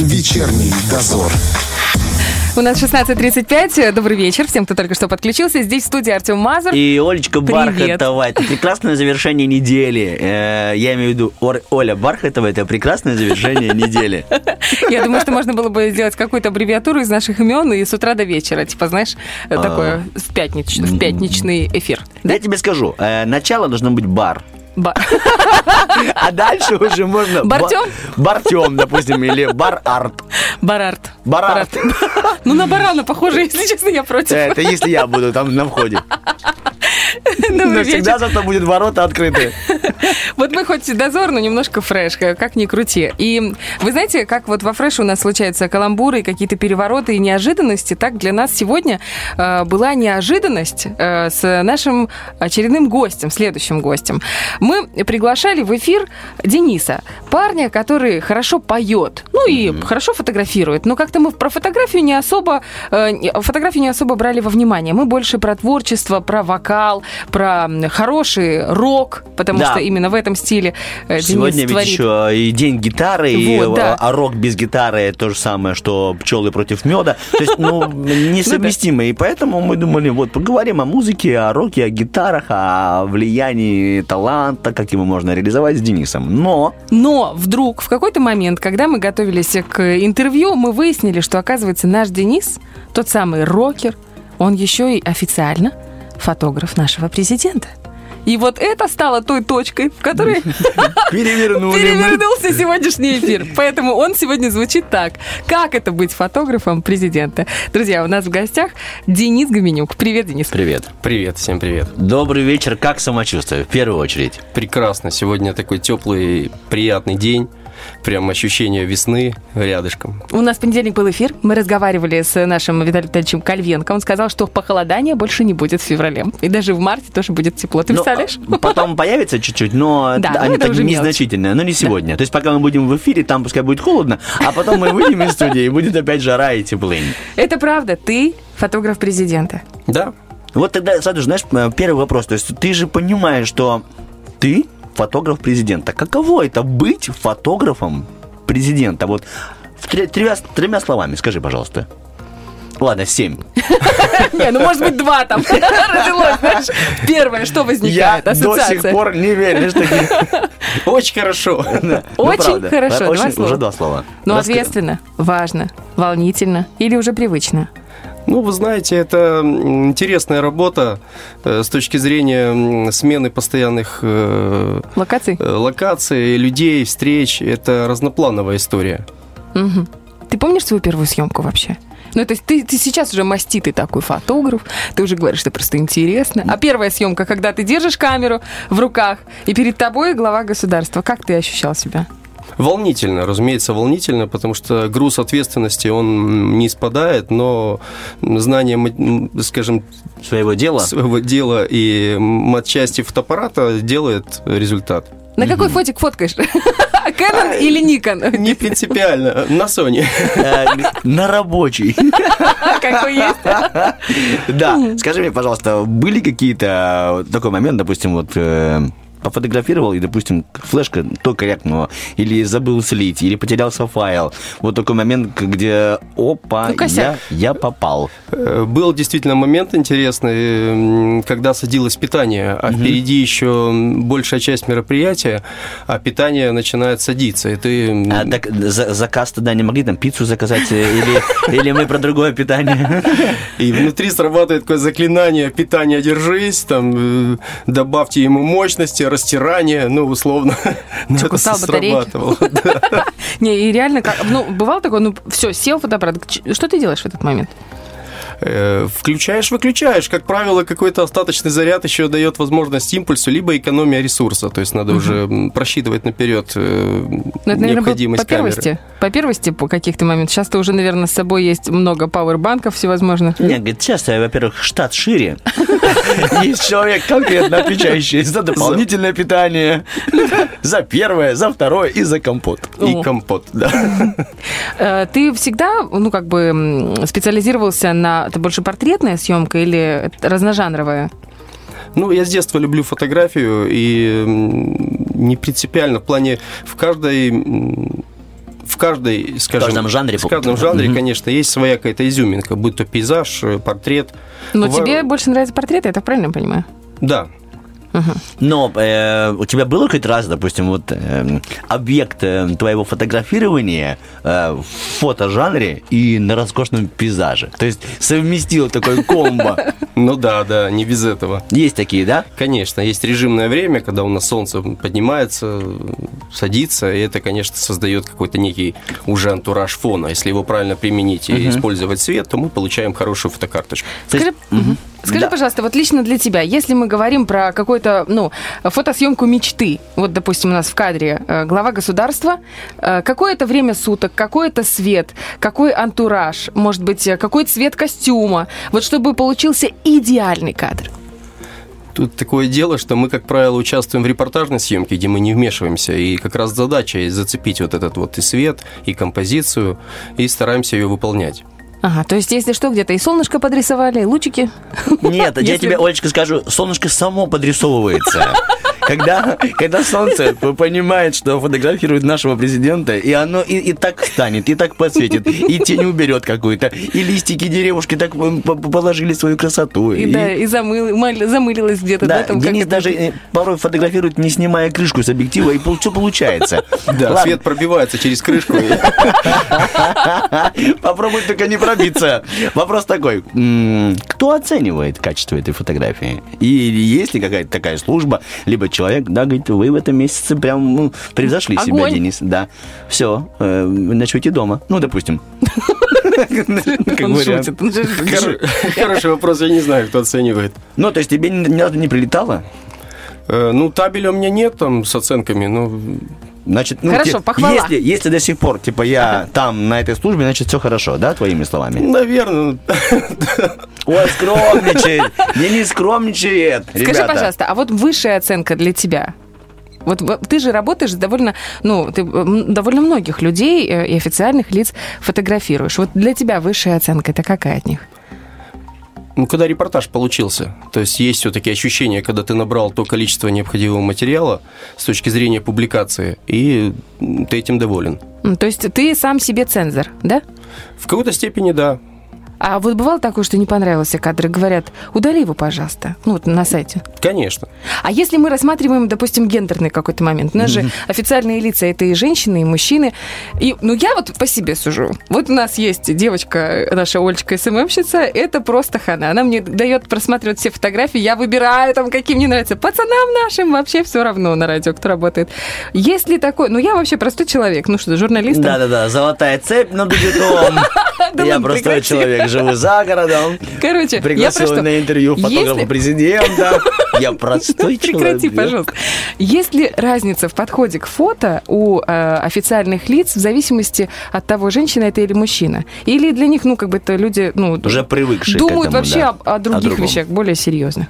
Вечерний дозор. У нас 16.35. Добрый вечер всем, кто только что подключился. Здесь в студии Артем Мазур. И Олечка Привет. Бархатова. Это прекрасное завершение недели. Э, Я имею в виду Ор- Оля Бархатова. Это прекрасное завершение недели. Я думаю, что можно было бы сделать какую-то аббревиатуру из наших имен и с утра до вечера. Типа, знаешь, А. такое в, пятнич- в пятничный эфир. Да? Я тебе скажу. э, Начало должно быть бар. Ба- А дальше уже можно... Бартем? ба- Бартем, допустим, или бар-арт. Барарт. Барарт. Ну, на барана похоже, если честно, я против. Это если я буду там на входе. Но всегда зато будет ворота открыты. Вот мы хоть дозор, но немножко фреш, как ни крути. И вы знаете, как вот во фреше у нас случаются каламбуры, какие-то перевороты и неожиданности, так для нас сегодня э, была неожиданность э, с нашим очередным гостем, следующим гостем. Мы приглашали в эфир Дениса, парня, который хорошо поет, ну и хорошо фотографирует. Но как-то мы про фотографию не особо, э, фотографию не особо брали во внимание. Мы больше про творчество, про вокал, про м, хороший рок, потому Да. что именно в этом стиле э, Денис Сегодня ведь творит. еще и день гитары, и, Вот, да. а рок без гитары то же самое, что пчелы против меда. То есть, ну, несовместимо. И поэтому мы думали, вот, поговорим о музыке, о роке, о гитарах, о влиянии таланта, как его можно реализовать с Денисом. Но Но вдруг в какой-то момент, когда мы готовились к интервью, мы выяснили, что, оказывается, наш Денис, тот самый рокер, он еще и официально фотограф нашего президента. И вот это стало той точкой, в которой перевернулся сегодняшний эфир. Поэтому он сегодня звучит так. Как это быть фотографом президента? Друзья, у нас в гостях Денис Гоменюк. Привет, Денис. Привет. Привет, всем привет. Добрый вечер. Как самочувствие? В первую очередь. Прекрасно. Сегодня такой теплый, приятный день. Прям ощущение весны рядышком. У нас в понедельник был эфир. Мы разговаривали с нашим Виталием Витальевичем Кальвенко. Он сказал, что похолодания больше не будет в феврале. И даже в марте тоже будет тепло. Ты Ну, представляешь? а, потом появится чуть-чуть, но Да, ну они это так незначительные. Но не сегодня. То есть пока мы будем в эфире, там пускай будет холодно, а потом мы выйдем из студии, и будет опять жара и теплынь. Это правда. Ты фотограф президента. Да, Вот тогда сразу же, знаешь, первый вопрос. То есть ты же понимаешь, что ты фотограф президента. Каково это быть фотографом президента? Вот тремя, тремя словами скажи, пожалуйста. Ладно, семь. Не, ну может быть два там родилось, знаешь. Первое, что возникает? Я до сих пор не верю, что очень хорошо. Ну, Очень правда. хорошо, два слова. Уже два слова. Ну, ответственно, важно, волнительно или уже привычно? Ну, вы знаете, это интересная работа э, с точки зрения смены постоянных э, Локаций? э, локаций, людей, встреч. Это разноплановая история. Мгм. Ты помнишь свою первую съемку вообще? Ну, то есть ты, ты сейчас уже маститый такой фотограф, ты уже говоришь, что просто интересно. А первая съемка, когда ты держишь камеру в руках, и перед тобой глава государства, как ты ощущал себя? Волнительно, разумеется, волнительно, потому что груз ответственности, он не спадает, но знание, скажем, Своего дела. своего дела и м, отчасти фотоаппарата делает результат. На какой фотик фоткаешь? Canon или Nikon? Не принципиально, на Sony. Э, На рабочий. Какой есть? Да. Скажи мне, пожалуйста, были какие-то э, такой момент, допустим, вот э, пофотографировал, и, допустим, флешка то корректного, или забыл слить, или потерялся файл. Вот такой момент, где, опа, Ну, я, я попал. Э, Был действительно момент интересный, когда садилось питание, а впереди еще большая часть мероприятия, а питание начинает садиться. И ты... А так за- заказ тогда не могли там пиццу заказать, э, или, или мы про другое питание? И внутри срабатывает такое заклинание «питание, держись», там, э, добавьте ему мощности, растирание, ну, условно. Батарейки? срабатывало. Не, и реально, ну, бывало такое, ну, все, сел фотоаппарат. Что ты делаешь в этот момент? Э, Включаешь, выключаешь. Как правило, какой-то остаточный заряд еще дает возможность импульсу, либо экономия ресурса. То есть надо уже м, просчитывать наперед э, Ну, это, необходимость по первости. камеры. По первости по каких-то моментах. Сейчас-то уже, наверное, с собой есть много пауэрбанков всевозможных. Нет, говорит, часто, во-первых, штат шире. Есть человек, конкретно отвечающий за дополнительное питание, за первое, за второе и за компот. И компот, да. Э, Ты всегда, ну, как бы специализировался на... Это больше портретная съемка или разножанровая? Ну, я с детства люблю фотографию и не принципиально в плане в каждой в каждой, скажем... В каждом жанре. В каждом жанре, угу. конечно, есть своя какая-то изюминка, будь то пейзаж, э, портрет. Но в... тебе больше нравятся портреты, я так правильно понимаю? Да, но э, у тебя было хоть раз, допустим, вот э, объект э, твоего фотографирования э, в фотожанре и на роскошном пейзаже? То есть совместил такой комбо? Ну да, да, не без этого. Есть такие, да? Конечно, есть режимное время, когда у нас солнце поднимается, садится, и это, конечно, создает какой-то некий уже антураж фона. Если его правильно применить и использовать свет, то мы получаем хорошую фотокарточку. Скажи, Скажи, да. пожалуйста, вот лично для тебя, если мы говорим про какую-то, ну, фотосъемку мечты, вот, допустим, у нас в кадре э, глава государства, э, какое это время суток, какой это свет, какой антураж, может быть, э, какой цвет костюма, вот чтобы получился идеальный кадр? Тут такое дело, что мы, как правило, участвуем в репортажной съемке, где мы не вмешиваемся, и как раз задача зацепить вот этот вот и свет, и композицию, и стараемся ее выполнять. Ага, то есть, если что, где-то и солнышко подрисовали, и лучики? Нет, я тебе, Олечка, скажу, солнышко само подрисовывается. Когда, когда солнце понимает, что фотографирует нашего президента, и оно и, и так станет, и так посветит, и тень уберет какую-то, и листики деревушки так положили свою красоту. И, и... да, и замыл, замылилось где-то. Да, да там Денис даже э, порой фотографирует, не снимая крышку с объектива, и все получается. Да, свет пробивается через крышку. Попробуй только не пробиться. Вопрос такой, кто оценивает качество этой фотографии? И есть ли какая-то такая служба, либо человек, да, говорит, вы в этом месяце прям ну, превзошли Огонь. себя, Денис. Да. Все, э, ночуйте дома. Ну, допустим. Хороший вопрос, я не знаю, кто оценивает. Ну, то есть тебе ни разу не прилетало? Э, ну, табеля у меня нет там с оценками, но Значит, ну, хорошо, те, похвала. Если, если до сих пор, типа, я там, на этой службе, значит, все хорошо, да, твоими словами? Наверное. Ой, скромничает. Не, не скромничает, Скажи, ребята. пожалуйста, а вот высшая оценка для тебя? Вот ты же работаешь довольно, ну, ты довольно многих людей э, и официальных лиц фотографируешь. Вот для тебя высшая оценка это какая от них? Ну, когда репортаж получился, то есть есть все-таки ощущение, когда ты набрал то количество необходимого материала с точки зрения публикации, и ты этим доволен. То есть ты сам себе цензор, да? В какой-то степени, да. А вот бывало такое, что не понравился кадр, говорят, удали его, пожалуйста, ну вот на сайте. Конечно. А если мы рассматриваем, допустим, гендерный какой-то момент, у нас же официальные лица это и женщины, и мужчины. И, ну, я вот по себе сужу. Вот у нас есть девочка, наша Олечка СММщица, это просто хана. Она мне дает просматривать все фотографии, я выбираю там, какие мне нравятся. Пацанам нашим вообще все равно на радио, кто работает. Если такой, ну, я вообще простой человек, ну что, журналист. Да-да-да, золотая цепь над удитом. Я простой человек живу за городом. Короче, пригласил я на интервью фотографа Если... президента. Я простой человек. Прекрати, пожалуйста. Есть ли разница в подходе к фото у э, официальных лиц в зависимости от того, женщина это или мужчина? Или для них, ну, как бы это люди, ну, уже привыкшие думают к этому, вообще да. о, о других о вещах более серьезных?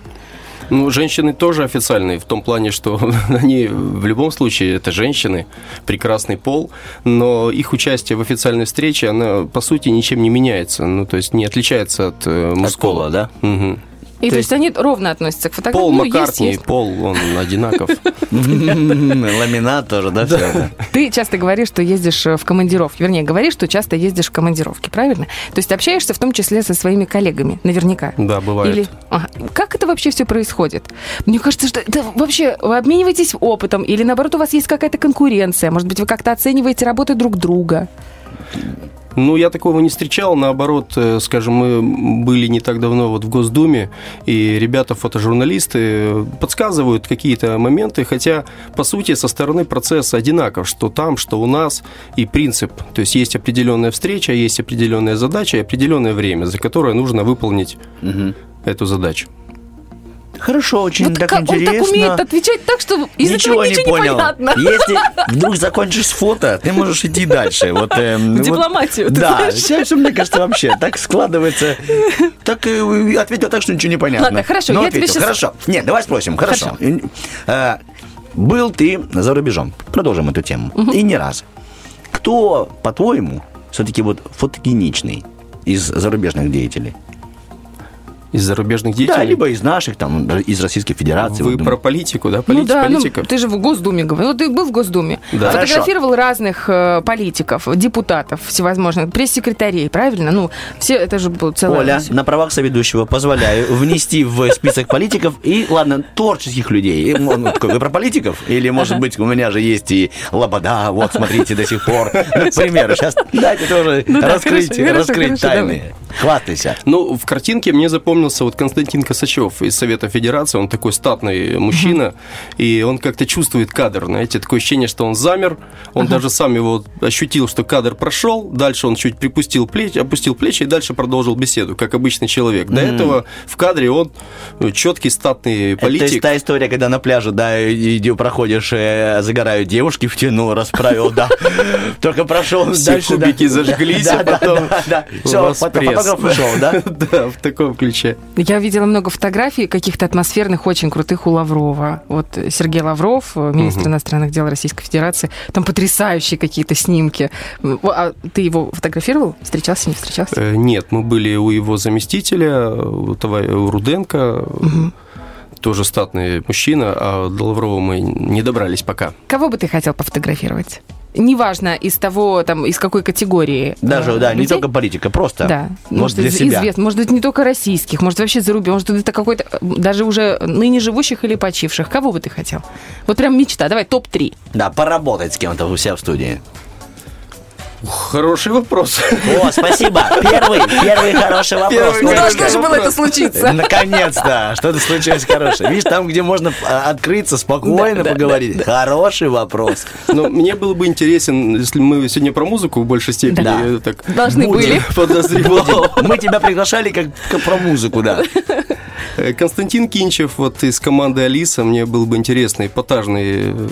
Ну, женщины тоже официальные, в том плане, что они в любом случае это женщины, прекрасный пол, но их участие в официальной встрече, она по сути ничем не меняется, ну, то есть не отличается от э, мужского. От пола, да? Угу. И то, то есть они ровно относятся к фотографии? Пол ну, Маккартни, есть, есть. пол, он одинаков. Ламинат тоже, да, все? Ты часто говоришь, что ездишь в командировки. Вернее, говоришь, что часто ездишь в командировки, правильно? То есть общаешься в том числе со своими коллегами, наверняка. Да, бывает. Или... Ага. Как это вообще все происходит? Мне кажется, что это вообще вы обмениваетесь опытом или, наоборот, у вас есть какая-то конкуренция? Может быть, вы как-то оцениваете работы друг друга? Ну, я такого не встречал. Наоборот, э, скажем, мы были не так давно вот в Госдуме, и ребята, фотожурналисты, подсказывают какие-то моменты, хотя, по сути, со стороны процесса одинаков, что там, что у нас, и принцип. То есть есть определенная встреча, есть определенная задача и определенное время, за которое нужно выполнить угу. эту задачу. Хорошо, очень вот так как, интересно. Он так умеет отвечать так, что из ничего, этого ничего не, понял. непонятно. Если вдруг закончишь фото, ты можешь идти дальше. Вот, э, в дипломатию, вот, Да, все, все, мне кажется, вообще так складывается. Так э, ответил так, что ничего не понятно. Ладно, хорошо, Но я ответил. тебе сейчас... Хорошо. Нет, давай спросим. Хорошо. хорошо. Э, был ты за рубежом. Продолжим эту тему. Угу. И не раз. Кто, по-твоему, все-таки вот фотогеничный из зарубежных деятелей? Из зарубежных Да, деятелей? либо из наших, там, из Российской Федерации. Вы вот, про политику, да? Ну Полит- да, ну, политиков? ты же в Госдуме говорил. Ну, ты был в Госдуме. Да. Фотографировал разных э, политиков, депутатов всевозможных, пресс-секретарей, правильно? Ну, все, это же был целый... Оля, на правах соведущего позволяю внести в список политиков и, ладно, творческих людей. Ну, такой, Вы про политиков? Или, может быть, у меня же есть и Лобода, вот, смотрите, до сих пор. Ну, к примеру, сейчас дайте тоже Ну да, раскрыть, хорошо, хорошо, раскрыть хорошо, тайны. Хвастайся. Ну, в картинке мне запомнился вот Константин Косачев из Совета Федерации. Он такой статный мужчина, и он как-то чувствует кадр, знаете, такое ощущение, что он замер. Он даже сам его ощутил, что кадр прошел. Дальше он чуть припустил плечи, опустил плечи и дальше продолжил беседу, как обычный человек. До этого в кадре он четкий статный Это политик. та история, когда на пляже, да, иди, проходишь, э, загорают девушки, втянул, расправил, да. Только прошел дальше. да. кубики зажглись, а потом Все, фотограф ушел, да? Да, в таком ключе. Я видела много фотографий каких-то атмосферных, очень крутых у Лаврова. Вот Сергей Лавров, министр иностранных дел Российской Федерации, там потрясающие какие-то снимки. А ты его фотографировал? Встречался, не встречался? Э, Нет, мы были у его заместителя, у това- у Руденко, тоже статный мужчина, а до Лаврова мы не добрались пока. Кого бы ты хотел пофотографировать? Неважно, из того, там, из какой категории. Даже, э, да, не людей. только политика, просто. Да, Может, для из- себя. известно, может быть, не только российских, может, вообще за рубеж, может, это какой-то, э, даже уже ныне живущих или почивших. Кого бы ты хотел? Вот прям мечта. Давай, топ-3. Да, поработать с кем-то у себя в студии. Хороший вопрос. О, спасибо. Первый, первый хороший вопрос. Первый Ну, должно же было это случиться. Наконец-то, что-то случилось хорошее. Видишь, там, где можно а, открыться, спокойно поговорить. Хороший вопрос. Но мне было бы интересен, если мы сегодня про музыку в большей степени Да. э, так Должны были. подозревал. Мы тебя приглашали как, как про музыку, да. Э, Константин Кинчев вот из команды Алиса, мне был бы интересный эпатажный э,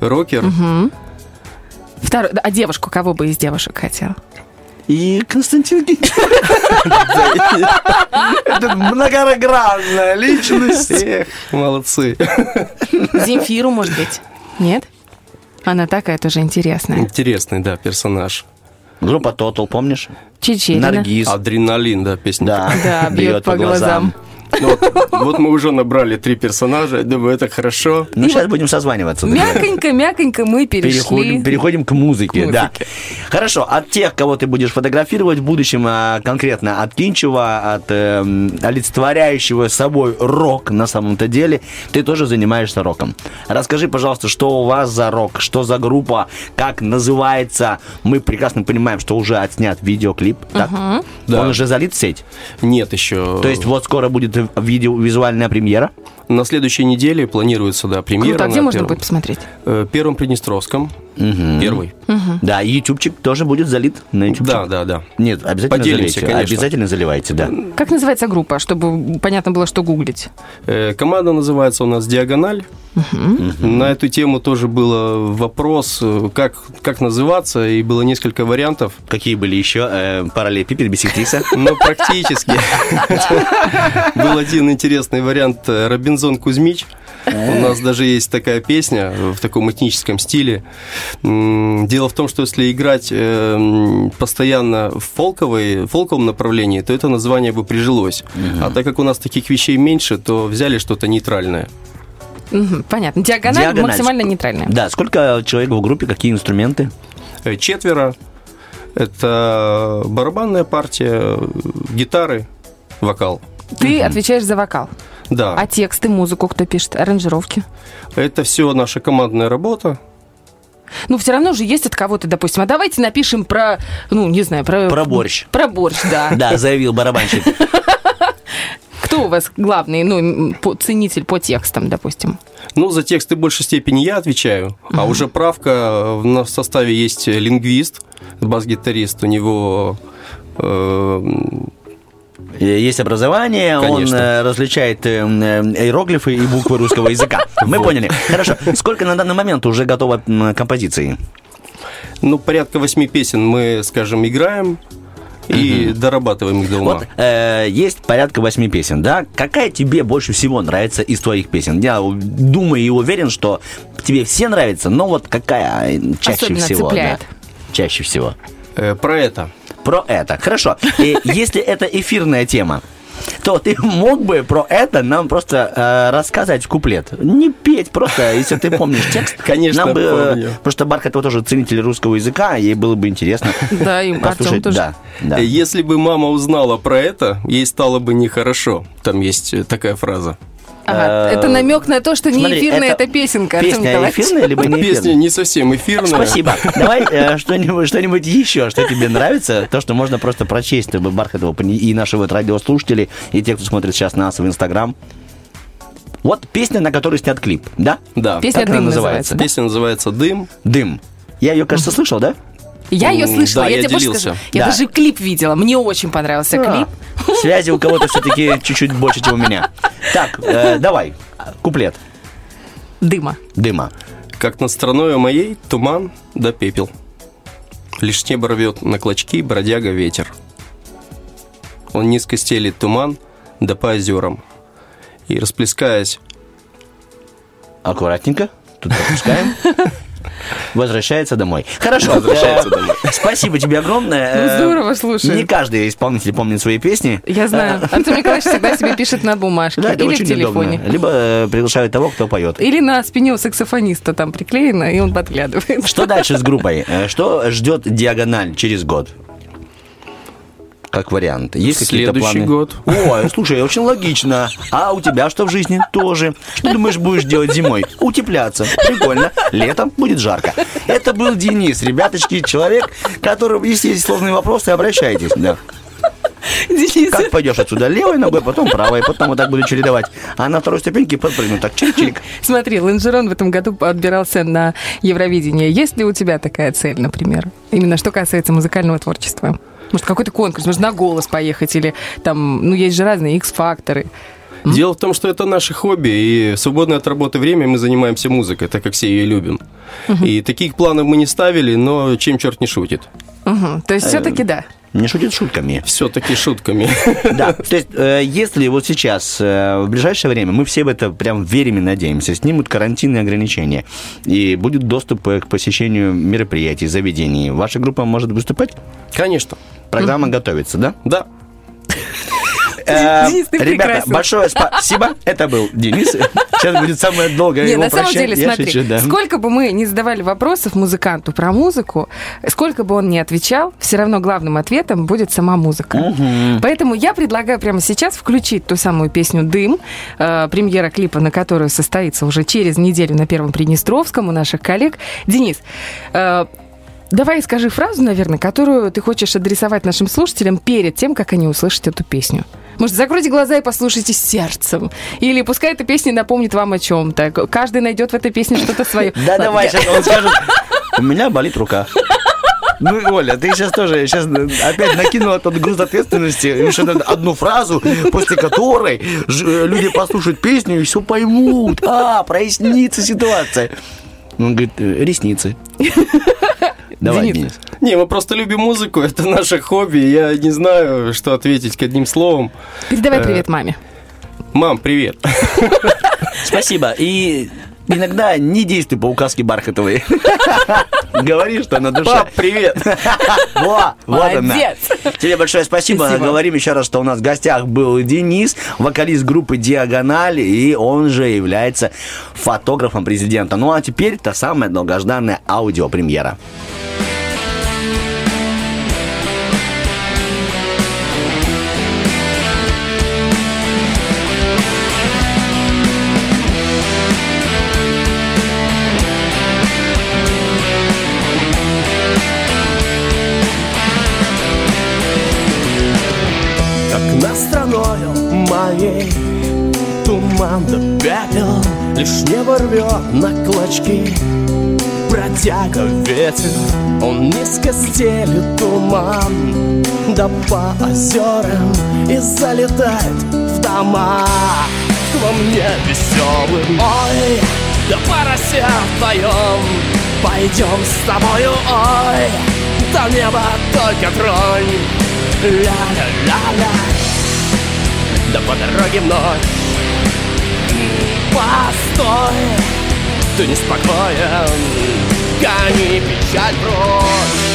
рокер. Второй, а девушку кого бы из девушек хотел? И Константин. Это многогранная личность. Эх, молодцы. Земфиру, может быть? Нет? Она такая тоже интересная. Интересный, да, персонаж. Группа Total, помнишь? Чечерина. Наргиз. Адреналин, да, песня. Да, Да, бьет по глазам. Ну, Вот, вот мы уже набрали три персонажа, думаю, это хорошо. Ну, сейчас будем созваниваться. Мяконько, мяконько мы перешли. Переходим, переходим к музыке, К да. музыке. Хорошо, от тех, кого ты будешь фотографировать в будущем, а, конкретно от Кинчева, от эм, олицетворяющего собой рок на самом-то деле, ты тоже занимаешься роком. Расскажи, пожалуйста, что у вас за рок, что за группа, как называется. Мы прекрасно понимаем, что уже отснят видеоклип, так? Да. Он уже залит в сеть. Нет еще. То есть вот скоро будет видео, визуальная премьера. На следующей неделе планируется, да, премьера. Круто, а где на можно первом- будет посмотреть? Э, Первом Приднестровском. Первый. Да, и ютубчик тоже будет залит на ютубчик. Да, да, да. Нет, обязательно Поделимся, залейте. конечно. Обязательно заливайте, да. Как называется группа, чтобы понятно было, что гуглить? Э, Команда называется у нас «Диагональ». На эту тему тоже был вопрос, э, как, как называться, и было несколько вариантов. Какие были еще? Э, параллелепипед, бисектриса? Ну, практически. Был один интересный вариант э, «Робинзон Кузьмич». У нас даже есть такая песня в таком этническом стиле. Дело в том, что если играть э, м, постоянно в фолковой, фолковом направлении, то это название бы прижилось. А так как у нас таких вещей меньше, то взяли что-то нейтральное. Понятно. Диагональ, Диагональ. максимально нейтральная. Да, сколько человек в группе, какие инструменты? Э, Четверо. Это барабанная партия, э, гитары, вокал. Ты отвечаешь за вокал. Да, А тексты, музыку кто пишет? Аранжировки? это все наша командная работа. Ну, все равно же есть от кого-то, допустим. А давайте напишем про, ну, не знаю, про... Про борщ. Про борщ, да. Да, заявил барабанщик. Кто у вас главный, ну, ценитель по текстам, допустим? Ну, за тексты в большей степени я отвечаю, а уже правка, в нас в составе есть лингвист, бас-гитарист, у него э, Э, Есть образование, он Конечно. э, различает э, э, иероглифы и буквы русского языка. Мы поняли. Хорошо. Сколько на данный момент уже готово м, композиций? ну, порядка восьми песен мы, скажем, играем и дорабатываем их до ума. Вот э, есть порядка восьми песен, да? Какая тебе больше всего нравится из твоих песен? Я думаю и уверен, что тебе все нравятся, но вот какая э, чаще Особенно всего? цепляет. да? Чаще всего. Э, про это. Про это. Хорошо. И если это эфирная тема, то ты мог бы про это нам просто э, рассказать в куплет. Не петь просто, если ты помнишь текст. Конечно, нам бы, э, помню. Потому что Бархатова тоже ценитель русского языка, ей было бы интересно Да, и Артем послушать. тоже. Да, да. Если бы мама узнала про это, ей стало бы нехорошо. Там есть такая фраза. Ага, Э, это намек на то, что не смотри, эфирная это эта песенка, Песня эфирная, либо не Песня эфирная? не совсем эфирная. Спасибо. Давай э, что-нибудь, что-нибудь еще, что тебе нравится, то, что можно просто прочесть, чтобы Бархатова и наши вот радиослушатели, и те, кто смотрит сейчас нас в Инстаграм. Вот песня, на которую снят клип, да? Да. Песня Как она «Дым» называется? называется. да? Песня называется «Дым». Дым. Я ее, кажется, слышал, да? Я ее слышала, да, я, я тебе больше делился. скажу. Я Да. даже клип видела, мне очень понравился клип. А, Связи у кого-то все-таки чуть-чуть больше, чем у меня. Так, э, давай, куплет. Дыма. Дыма. Как над страною моей туман да пепел. Лишь небо рвет на клочки бродяга ветер. Он низко стелит туман да по озерам. И расплескаясь Аккуратненько. Тут пропускаем. Возвращается домой. Хорошо. Возвращается э, домой. Спасибо тебе огромное. Ну, Э, здорово, слушай. Не каждый исполнитель помнит свои песни. Я знаю. Артем Николаевич всегда себе пишет на бумажке Да, это или в очень телефоне. удобно. Либо э, приглашают того, кто поет. Или на спине у саксофониста там приклеено, и он подглядывает. Что дальше с группой? Э, Что ждет диагональ через год? Как вариант. Есть какие-то Следующий планы? год. Ой, слушай, очень логично. А у тебя что в жизни? Тоже. Что думаешь, будешь делать зимой? Утепляться. Прикольно. Летом будет жарко. Это был Денис, ребяточки, человек, которому, если есть сложные вопросы, обращайтесь. Да. Денис, Как пойдешь отсюда левой ногой, потом правой, потом вот так буду чередовать. А на второй ступеньке подпрыгну. Так, чик-чик. смотри, Лонжерон в этом году отбирался на Евровидение. Есть ли у тебя такая цель, например? Именно что касается музыкального творчества? Может, какой-то конкурс, может, на голос поехать, или там, ну, есть же разные X-факторы. Дело в том, что это наше хобби, и в свободное от работы время мы занимаемся музыкой, так как все ее любим. И таких планов мы не ставили, но чем черт не шутит. Мгм. То есть все-таки да. Не шутит шутками. Все-таки шутками. Да, то есть, э, если вот сейчас, э, в ближайшее время, мы все в это прям верим и надеемся, снимут карантинные ограничения, и будет доступ к посещению мероприятий, заведений, ваша группа может выступать? Конечно. Программа готовится, да? Да. Э, Денис, ты Ребята, прекрасен. большое спасибо. Это был Денис. Сейчас будет самое долгое Не, его на самом деле, смотри, шучу, да. сколько бы мы не задавали вопросов музыканту про музыку, сколько бы он ни отвечал, все равно главным ответом будет сама музыка. Поэтому я предлагаю прямо сейчас включить ту самую песню «Дым», э, премьера клипа, на которую состоится уже через неделю на Первом Приднестровском у наших коллег. Денис, э, Давай скажи фразу, наверное, которую ты хочешь адресовать нашим слушателям перед тем, как они услышат эту песню. Может, закройте глаза и послушайте сердцем. Или пускай эта песня напомнит вам о чем-то. Каждый найдет в этой песне что-то свое. Да Ладно, давай, я- сейчас он скажет, у меня болит рука. Ну, Оля, ты сейчас тоже сейчас опять накинула тот груз ответственности, надо одну фразу, после которой ж- люди послушают песню и все поймут. А, прояснится ситуация. Он говорит, «Э, ресницы. Давай, Денис. Денис. Не, мы просто любим музыку, это наше хобби. Я не знаю, что ответить к одним словом. Передавай Э, привет маме. Мам, привет. Спасибо. И иногда не действуй по указке Бархатовой. Говори, что на душе. Пап, привет. Во, вот она. Молодец. Тебе большое спасибо. Спасибо. Говорим еще раз, что у нас в гостях был Денис, вокалист группы «Диагональ», и он же является фотографом президента. Ну а теперь та самая долгожданная аудиопремьера. Как Бродяга ветер Он низко стелит туман Да по озерам И залетает в дома. Во мне веселым Ой, да по росе вдвоем Пойдем с тобою, ой До неба только тронь. Ля-ля-ля-ля Да по дороге вновь. М, Постой Ты неспокоен гони печаль прочь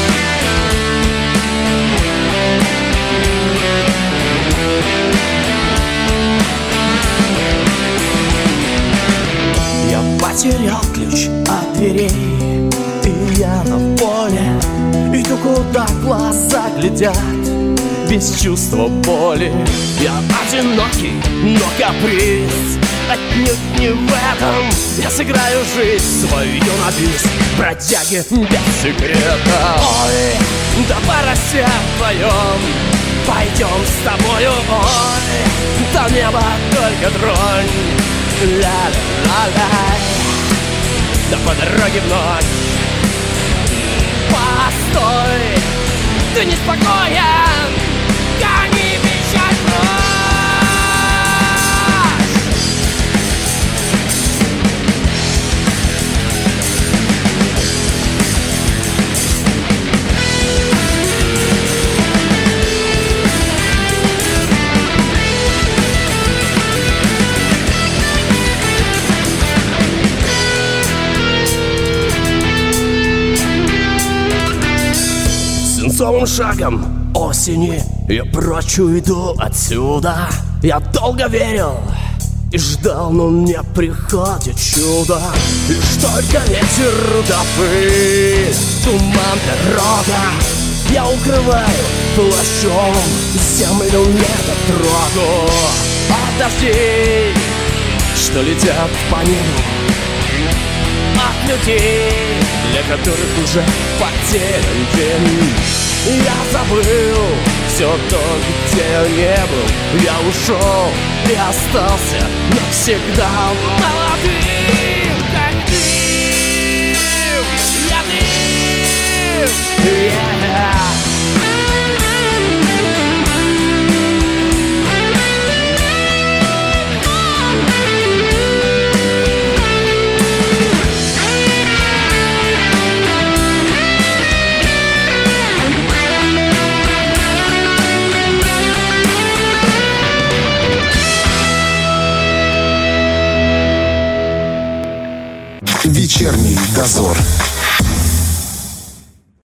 Я потерял ключ от дверей И я на поле И то, куда глаза глядят без чувства боли. Я одинокий, но каприз. Отнюдь не в этом. Я сыграю жизнь свою на бис. Бродяги без секрета. Ой, да по росе вдвоем. Пойдем с тобою, ой. До неба только тронь Ля-ля-ля-ля. Да по дороге вновь Постой, ты неспокоен Свинцовым шагом. Осени Я прочь уйду отсюда. Я долго верил и ждал, но не приходит чудо. Лишь только ветер да Туман дорога Я укрываю плащом Землю не дотрогу От дождей, что летят по небу от людей, для которых уже потерян день. Я забыл все то, где я не был. Я ушел и остался навсегда молодым, Вечерний дозор.